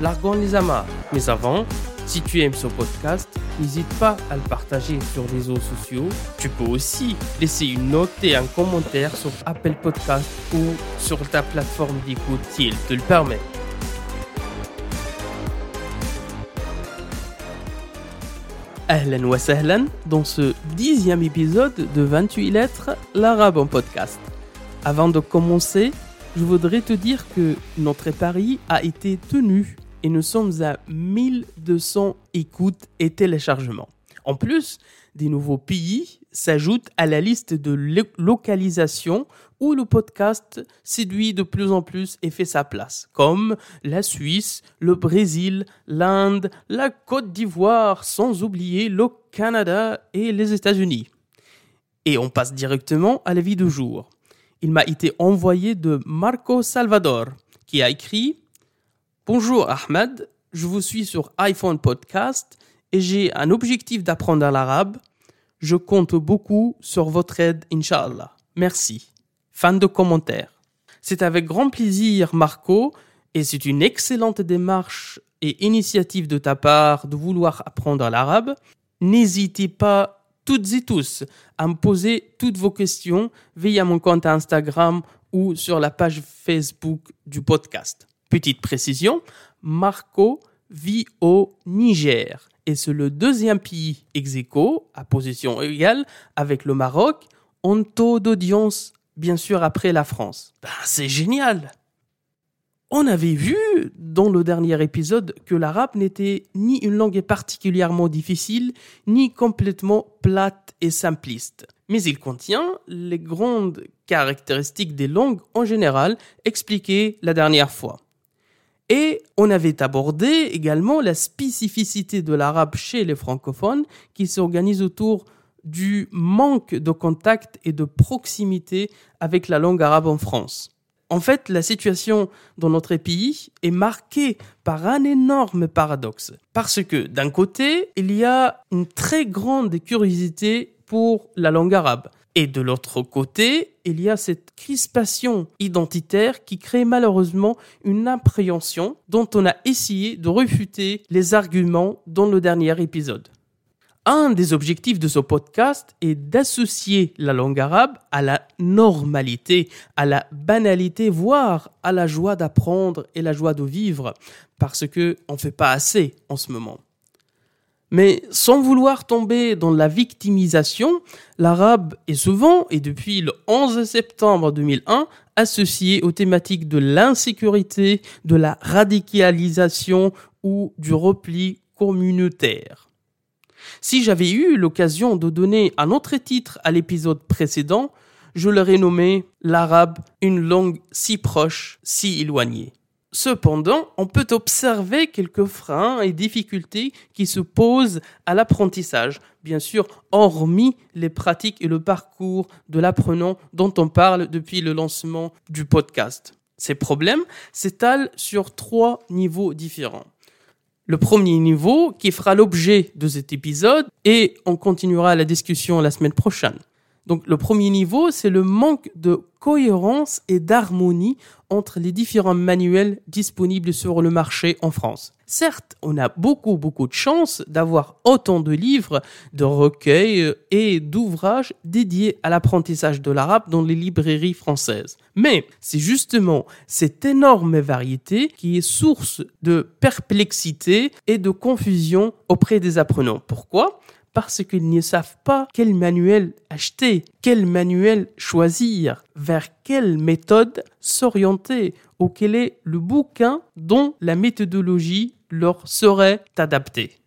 largons les amas. Mais avant, si tu aimes ce podcast, n'hésite pas à le partager sur les réseaux sociaux. Tu peux aussi laisser une note et un commentaire sur Apple Podcast ou sur ta plateforme d'écoute si elle te le permet. Ahlan wa sahlan dans ce dixième épisode de 28 lettres, l'arabe en podcast. Avant de commencer, je voudrais te dire que notre pari a été tenu et nous sommes à 1200 écoutes et téléchargements. En plus, des nouveaux pays s'ajoutent à la liste de localisation où le podcast séduit de plus en plus et fait sa place, comme la Suisse, le Brésil, l'Inde, la Côte d'Ivoire, sans oublier le Canada et les États-Unis. Et on passe directement à la vie du jour. Il m'a été envoyé de Marco Salvador, qui a écrit Bonjour Ahmed, je vous suis sur iPhone Podcast et j'ai un objectif d'apprendre l'arabe. Je compte beaucoup sur votre aide, Inch'Allah. Merci. Fin de commentaire. C'est avec grand plaisir, Marco, et c'est une excellente démarche et initiative de ta part de vouloir apprendre l'arabe. N'hésitez pas toutes et tous à me poser toutes vos questions via mon compte Instagram ou sur la page Facebook du podcast. Petite précision, Marco vit au Niger et c'est le deuxième pays ex à position égale avec le Maroc en taux d'audience, bien sûr après la France. Ben, c'est génial on avait vu dans le dernier épisode que l'arabe n'était ni une langue particulièrement difficile, ni complètement plate et simpliste. Mais il contient les grandes caractéristiques des langues en général expliquées la dernière fois. Et on avait abordé également la spécificité de l'arabe chez les francophones qui s'organise autour du manque de contact et de proximité avec la langue arabe en France. En fait, la situation dans notre pays est marquée par un énorme paradoxe. Parce que d'un côté, il y a une très grande curiosité pour la langue arabe. Et de l'autre côté, il y a cette crispation identitaire qui crée malheureusement une appréhension dont on a essayé de refuter les arguments dans le dernier épisode. Un des objectifs de ce podcast est d'associer la langue arabe à la normalité, à la banalité, voire à la joie d'apprendre et la joie de vivre, parce que on fait pas assez en ce moment. Mais sans vouloir tomber dans la victimisation, l'arabe est souvent, et depuis le 11 septembre 2001, associé aux thématiques de l'insécurité, de la radicalisation ou du repli communautaire. Si j'avais eu l'occasion de donner un autre titre à l'épisode précédent, je l'aurais nommé l'arabe, une langue si proche, si éloignée. Cependant, on peut observer quelques freins et difficultés qui se posent à l'apprentissage, bien sûr, hormis les pratiques et le parcours de l'apprenant dont on parle depuis le lancement du podcast. Ces problèmes s'étalent sur trois niveaux différents. Le premier niveau qui fera l'objet de cet épisode et on continuera la discussion la semaine prochaine. Donc le premier niveau, c'est le manque de cohérence et d'harmonie entre les différents manuels disponibles sur le marché en France. Certes, on a beaucoup beaucoup de chance d'avoir autant de livres, de recueils et d'ouvrages dédiés à l'apprentissage de l'arabe dans les librairies françaises. Mais c'est justement cette énorme variété qui est source de perplexité et de confusion auprès des apprenants. Pourquoi? Parce qu'ils ne savent pas quel manuel acheter, quel manuel choisir, vers quelle méthode s'orienter ou quel est le bouquin dont la méthodologie leur serait adaptée.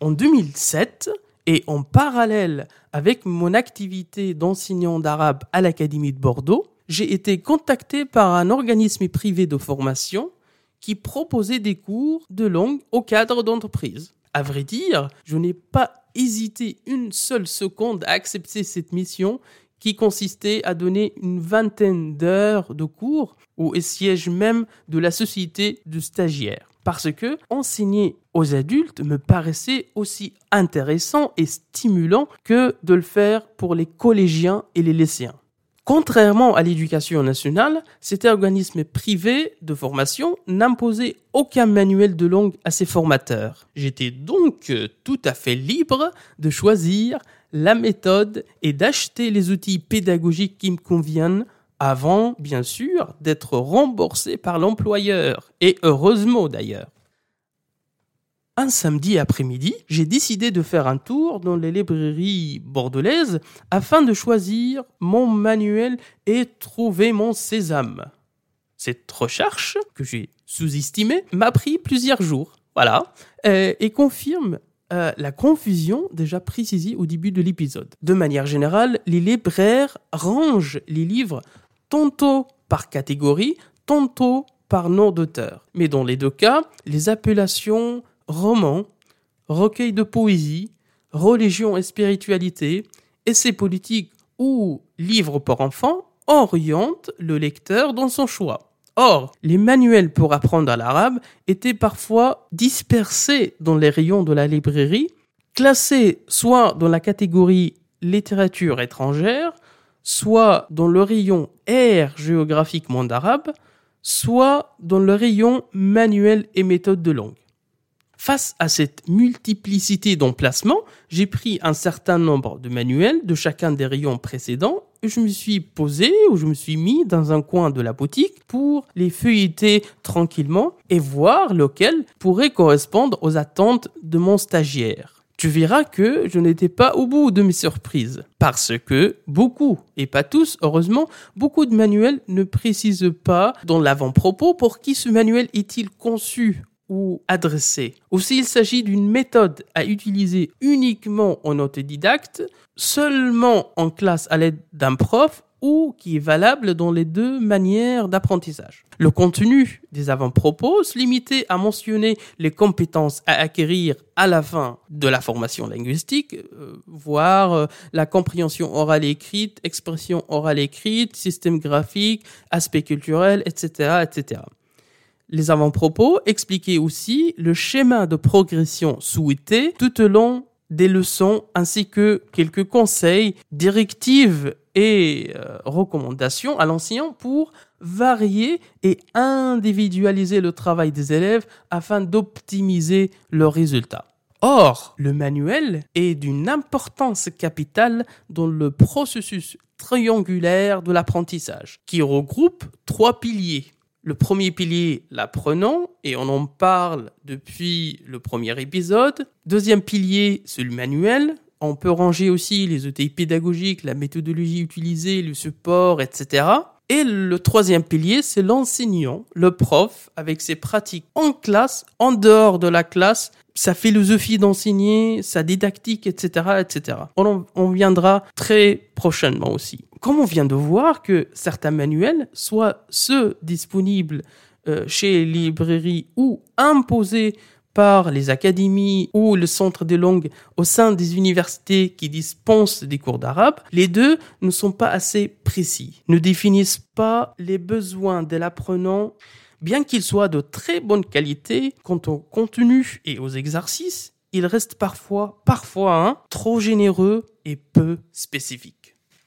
En 2007, et en parallèle avec mon activité d'enseignant d'arabe à l'Académie de Bordeaux, j'ai été contacté par un organisme privé de formation qui proposait des cours de langue au cadre d'entreprise. À vrai dire, je n'ai pas hésité une seule seconde à accepter cette mission qui consistait à donner une vingtaine d'heures de cours au siège même de la société de stagiaires. Parce que enseigner aux adultes me paraissait aussi intéressant et stimulant que de le faire pour les collégiens et les lycéens. Contrairement à l'éducation nationale, cet organisme privé de formation n'imposait aucun manuel de langue à ses formateurs. J'étais donc tout à fait libre de choisir la méthode et d'acheter les outils pédagogiques qui me conviennent avant, bien sûr, d'être remboursé par l'employeur. Et heureusement d'ailleurs un samedi après-midi, j'ai décidé de faire un tour dans les librairies bordelaises afin de choisir mon manuel et trouver mon sésame. Cette recherche, que j'ai sous-estimée, m'a pris plusieurs jours. Voilà. Euh, et confirme euh, la confusion déjà précisée au début de l'épisode. De manière générale, les libraires rangent les livres tantôt par catégorie, tantôt par nom d'auteur. Mais dans les deux cas, les appellations romans, recueils de poésie, religion et spiritualité, essais politiques ou livres pour enfants orientent le lecteur dans son choix. Or, les manuels pour apprendre l'arabe étaient parfois dispersés dans les rayons de la librairie, classés soit dans la catégorie littérature étrangère, soit dans le rayon air géographique monde arabe, soit dans le rayon manuel et méthode de langue. Face à cette multiplicité d'emplacements, j'ai pris un certain nombre de manuels de chacun des rayons précédents et je me suis posé ou je me suis mis dans un coin de la boutique pour les feuilleter tranquillement et voir lequel pourrait correspondre aux attentes de mon stagiaire. Tu verras que je n'étais pas au bout de mes surprises. Parce que beaucoup, et pas tous, heureusement, beaucoup de manuels ne précisent pas dans l'avant-propos pour qui ce manuel est-il conçu ou adressé, ou s'il s'agit d'une méthode à utiliser uniquement en autodidacte, seulement en classe à l'aide d'un prof ou qui est valable dans les deux manières d'apprentissage. Le contenu des avant-propos se limitait à mentionner les compétences à acquérir à la fin de la formation linguistique, euh, voire euh, la compréhension orale écrite, expression orale écrite, système graphique, aspect culturel, etc., etc. Les avant-propos expliquaient aussi le schéma de progression souhaité tout au long des leçons ainsi que quelques conseils, directives et euh, recommandations à l'enseignant pour varier et individualiser le travail des élèves afin d'optimiser leurs résultats. Or, le manuel est d'une importance capitale dans le processus triangulaire de l'apprentissage, qui regroupe trois piliers le premier pilier, l'apprenant, et on en parle depuis le premier épisode. Deuxième pilier, c'est le manuel. On peut ranger aussi les outils pédagogiques, la méthodologie utilisée, le support, etc. Et le troisième pilier, c'est l'enseignant, le prof, avec ses pratiques en classe, en dehors de la classe, sa philosophie d'enseigner, sa didactique, etc., etc. On, viendra très prochainement aussi. Comme on vient de voir que certains manuels, soit ceux disponibles euh, chez les librairies ou imposés par les académies ou le centre des langues au sein des universités qui dispensent des cours d'arabe, les deux ne sont pas assez précis, ne définissent pas les besoins de l'apprenant Bien qu'il soit de très bonne qualité quant au contenu et aux exercices, il reste parfois, parfois, hein, trop généreux et peu spécifique.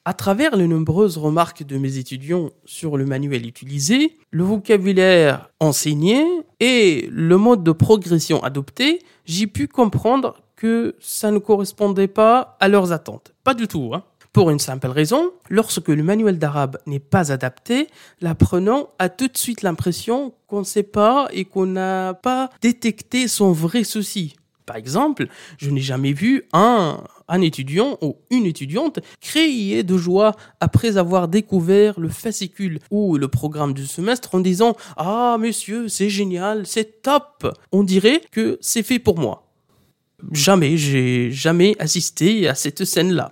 À travers les nombreuses remarques de mes étudiants sur le manuel utilisé, le vocabulaire enseigné et le mode de progression adopté, j'ai pu comprendre que ça ne correspondait pas à leurs attentes. Pas du tout, hein. Pour une simple raison, lorsque le manuel d'arabe n'est pas adapté, l'apprenant a tout de suite l'impression qu'on ne sait pas et qu'on n'a pas détecté son vrai souci. Par exemple, je n'ai jamais vu un, étudiant ou une étudiante crier de joie après avoir découvert le fascicule ou le programme du semestre en disant Ah, monsieur, c'est génial, c'est top. On dirait que c'est fait pour moi. Jamais, j'ai jamais assisté à cette scène-là.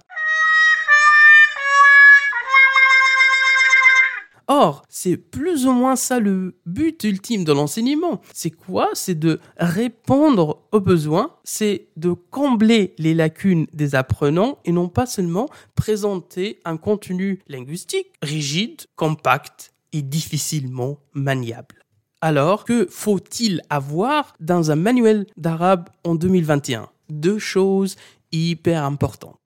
Or, c'est plus ou moins ça le but ultime de l'enseignement. C'est quoi? C'est de répondre aux besoins, c'est de combler les lacunes des apprenants et non pas seulement présenter un contenu linguistique rigide, compact et difficilement maniable. Alors, que faut-il avoir dans un manuel d'arabe en 2021 Deux choses hyper importantes.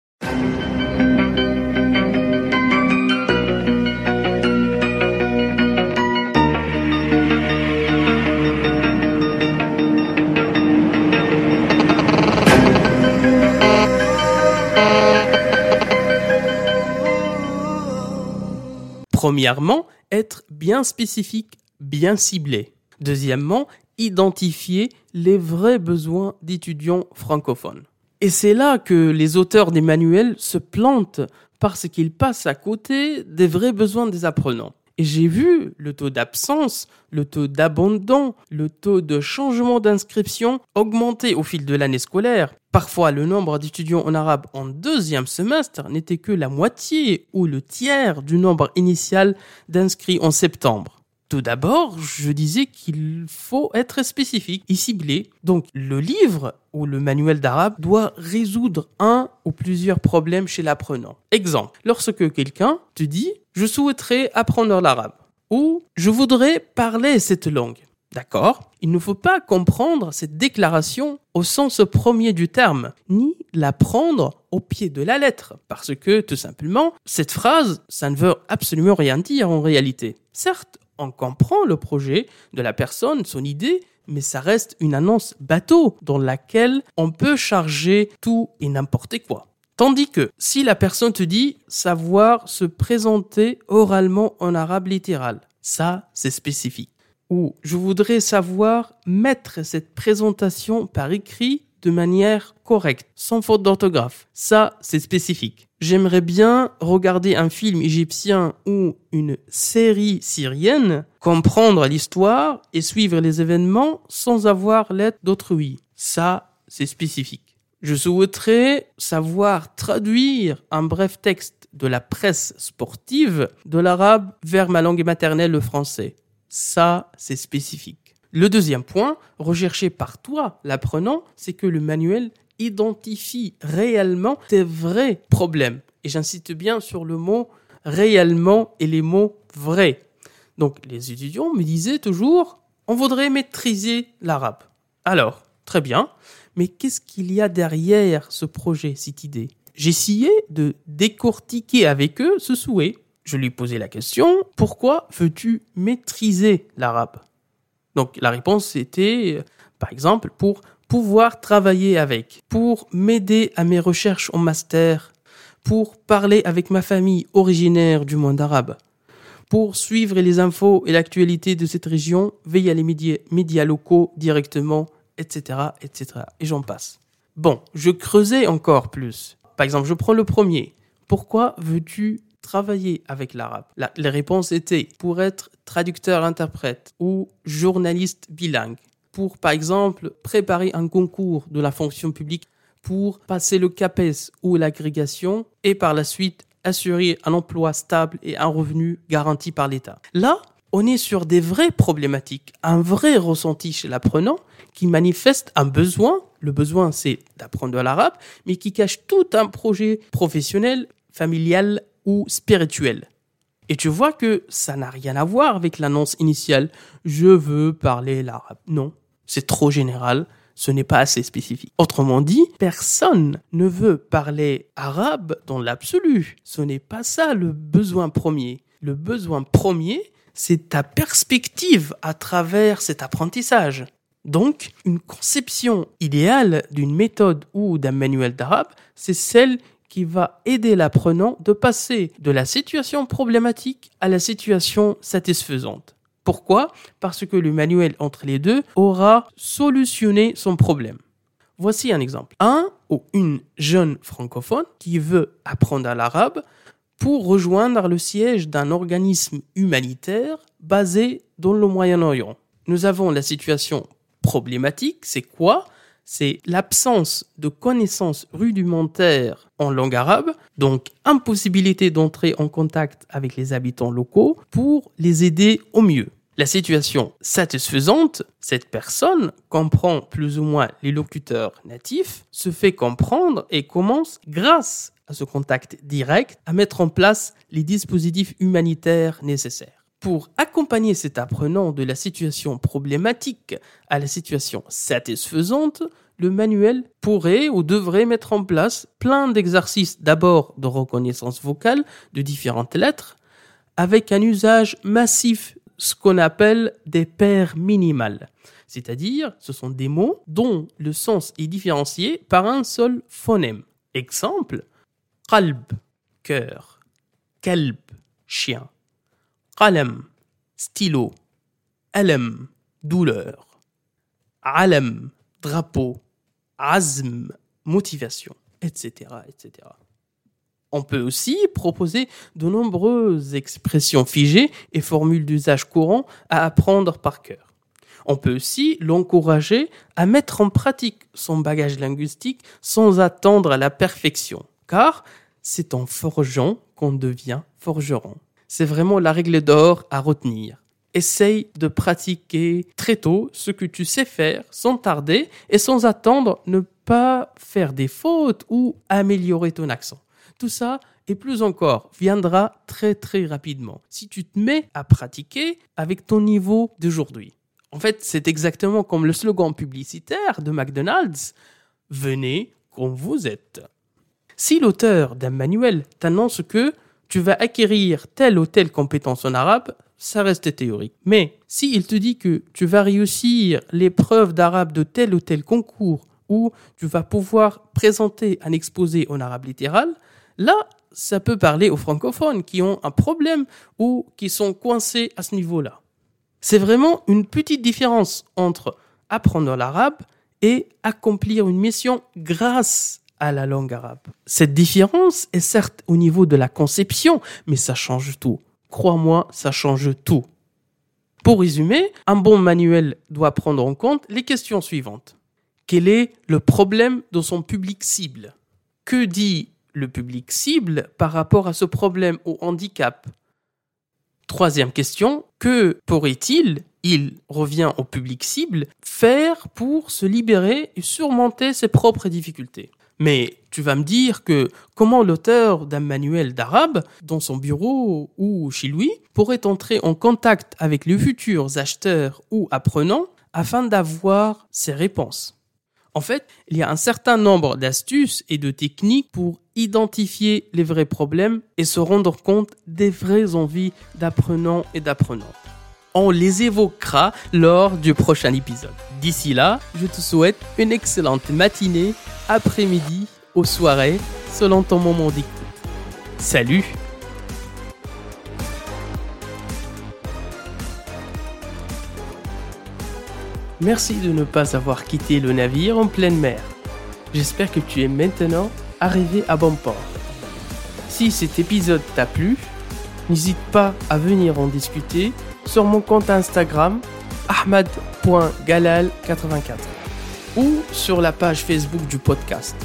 Premièrement, être bien spécifique, bien ciblé. Deuxièmement, identifier les vrais besoins d'étudiants francophones. Et c'est là que les auteurs des manuels se plantent parce qu'ils passent à côté des vrais besoins des apprenants. Et j'ai vu le taux d'absence, le taux d'abandon, le taux de changement d'inscription augmenter au fil de l'année scolaire. Parfois, le nombre d'étudiants en arabe en deuxième semestre n'était que la moitié ou le tiers du nombre initial d'inscrits en septembre. Tout d'abord, je disais qu'il faut être spécifique et ciblé. Donc, le livre ou le manuel d'arabe doit résoudre un ou plusieurs problèmes chez l'apprenant. Exemple, lorsque quelqu'un te dit je souhaiterais apprendre l'arabe ou je voudrais parler cette langue. D'accord? Il ne faut pas comprendre cette déclaration au sens premier du terme, ni la prendre au pied de la lettre, parce que tout simplement, cette phrase, ça ne veut absolument rien dire en réalité. Certes, on comprend le projet de la personne, son idée, mais ça reste une annonce bateau dans laquelle on peut charger tout et n'importe quoi. Tandis que si la personne te dit savoir se présenter oralement en arabe littéral, ça c'est spécifique. Ou je voudrais savoir mettre cette présentation par écrit de manière correcte, sans faute d'orthographe. Ça, c'est spécifique. J'aimerais bien regarder un film égyptien ou une série syrienne, comprendre l'histoire et suivre les événements sans avoir l'aide d'autrui. Ça, c'est spécifique. Je souhaiterais savoir traduire un bref texte de la presse sportive de l'arabe vers ma langue maternelle, le français. Ça, c'est spécifique. Le deuxième point, recherché par toi, l'apprenant, c'est que le manuel identifie réellement tes vrais problèmes. Et j'insiste bien sur le mot réellement et les mots vrais. Donc les étudiants me disaient toujours, on voudrait maîtriser l'arabe. Alors, très bien, mais qu'est-ce qu'il y a derrière ce projet, cette idée? J'essayais de décortiquer avec eux ce souhait. Je lui posais la question, pourquoi veux-tu maîtriser l'arabe? Donc la réponse était, euh, par exemple, pour pouvoir travailler avec, pour m'aider à mes recherches en master, pour parler avec ma famille originaire du monde arabe, pour suivre les infos et l'actualité de cette région via les médias, médias locaux directement, etc., etc. Et j'en passe. Bon, je creusais encore plus. Par exemple, je prends le premier. Pourquoi veux-tu travailler avec l'arabe? La, Les réponses étaient pour être traducteur-interprète ou journaliste bilingue, pour par exemple préparer un concours de la fonction publique, pour passer le CAPES ou l'agrégation et par la suite assurer un emploi stable et un revenu garanti par l'État. Là, on est sur des vraies problématiques, un vrai ressenti chez l'apprenant qui manifeste un besoin. Le besoin, c'est d'apprendre l'arabe, mais qui cache tout un projet professionnel, familial ou spirituel. Et tu vois que ça n'a rien à voir avec l'annonce initiale. Je veux parler l'arabe. Non, c'est trop général. Ce n'est pas assez spécifique. Autrement dit, personne ne veut parler arabe dans l'absolu. Ce n'est pas ça le besoin premier. Le besoin premier, c'est ta perspective à travers cet apprentissage. Donc, une conception idéale d'une méthode ou d'un manuel d'arabe, c'est celle qui va aider l'apprenant de passer de la situation problématique à la situation satisfaisante. Pourquoi? Parce que le manuel entre les deux aura solutionné son problème. Voici un exemple. Un ou une jeune francophone qui veut apprendre l'arabe pour rejoindre le siège d'un organisme humanitaire basé dans le Moyen-Orient. Nous avons la situation problématique, c'est quoi? C'est l'absence de connaissances rudimentaires en langue arabe, donc impossibilité d'entrer en contact avec les habitants locaux pour les aider au mieux. La situation satisfaisante, cette personne comprend plus ou moins les locuteurs natifs, se fait comprendre et commence, grâce ce contact direct, à mettre en place les dispositifs humanitaires nécessaires. Pour accompagner cet apprenant de la situation problématique à la situation satisfaisante, le manuel pourrait ou devrait mettre en place plein d'exercices d'abord de reconnaissance vocale de différentes lettres, avec un usage massif, ce qu'on appelle des paires minimales. C'est-à-dire, ce sont des mots dont le sens est différencié par un seul phonème. Exemple, qalb, cœur, kalb, chien. Qalam, stylo. Douleur. Alam, drapeau. Motivation, etc., etc. On peut aussi proposer de nombreuses expressions figées et formules d'usage courant à apprendre par cœur. On peut aussi l'encourager à mettre en pratique son bagage linguistique sans attendre à la perfection, car c'est en forgeant qu'on devient forgeron. C'est vraiment la règle d'or à retenir. Essaye de pratiquer très tôt ce que tu sais faire sans tarder et sans attendre ne pas faire des fautes ou améliorer ton accent. Tout ça et plus encore viendra très très rapidement si tu te mets à pratiquer avec ton niveau d'aujourd'hui. En fait, c'est exactement comme le slogan publicitaire de McDonald's. Venez comme vous êtes. Si l'auteur d'un manuel t'annonce que tu vas acquérir telle ou telle compétence en arabe, ça reste théorique. Mais s'il te dit que tu vas réussir l'épreuve d'arabe de tel ou tel concours ou tu vas pouvoir présenter un exposé en arabe littéral, là, ça peut parler aux francophones qui ont un problème ou qui sont coincés à ce niveau-là. C'est vraiment une petite différence entre apprendre l'arabe et accomplir une mission grâce à la langue arabe. Cette différence est certes au niveau de la conception, mais ça change tout. Crois-moi, ça change tout. Pour résumer, un bon manuel doit prendre en compte les questions suivantes. Quel est le problème de son public cible? Que dit le public cible par rapport à ce problème au handicap? Troisième question, que pourrait-il, il revient au public cible, faire pour se libérer et surmonter ses propres difficultés? Mais tu vas me dire que comment l'auteur d'un manuel d'arabe, dans son bureau ou chez lui, pourrait entrer en contact avec les futurs acheteurs ou apprenants afin d'avoir ces réponses. En fait, il y a un certain nombre d'astuces et de techniques pour identifier les vrais problèmes et se rendre compte des vraies envies d'apprenants et d'apprenantes. On les évoquera lors du prochain épisode. D'ici là, je te souhaite une excellente matinée après-midi ou soirée, selon ton moment d'écoute. Salut Merci de ne pas avoir quitté le navire en pleine mer. J'espère que tu es maintenant arrivé à bon port. Si cet épisode t'a plu, n'hésite pas à venir en discuter sur mon compte Instagram ahmad.galal84 ou sur la page Facebook du podcast.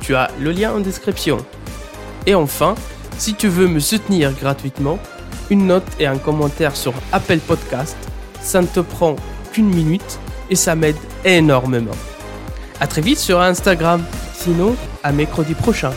Tu as le lien en description. Et enfin, si tu veux me soutenir gratuitement, une note et un commentaire sur Apple Podcast, ça ne te prend qu'une minute et ça m'aide énormément. À très vite sur Instagram, sinon à mercredi prochain.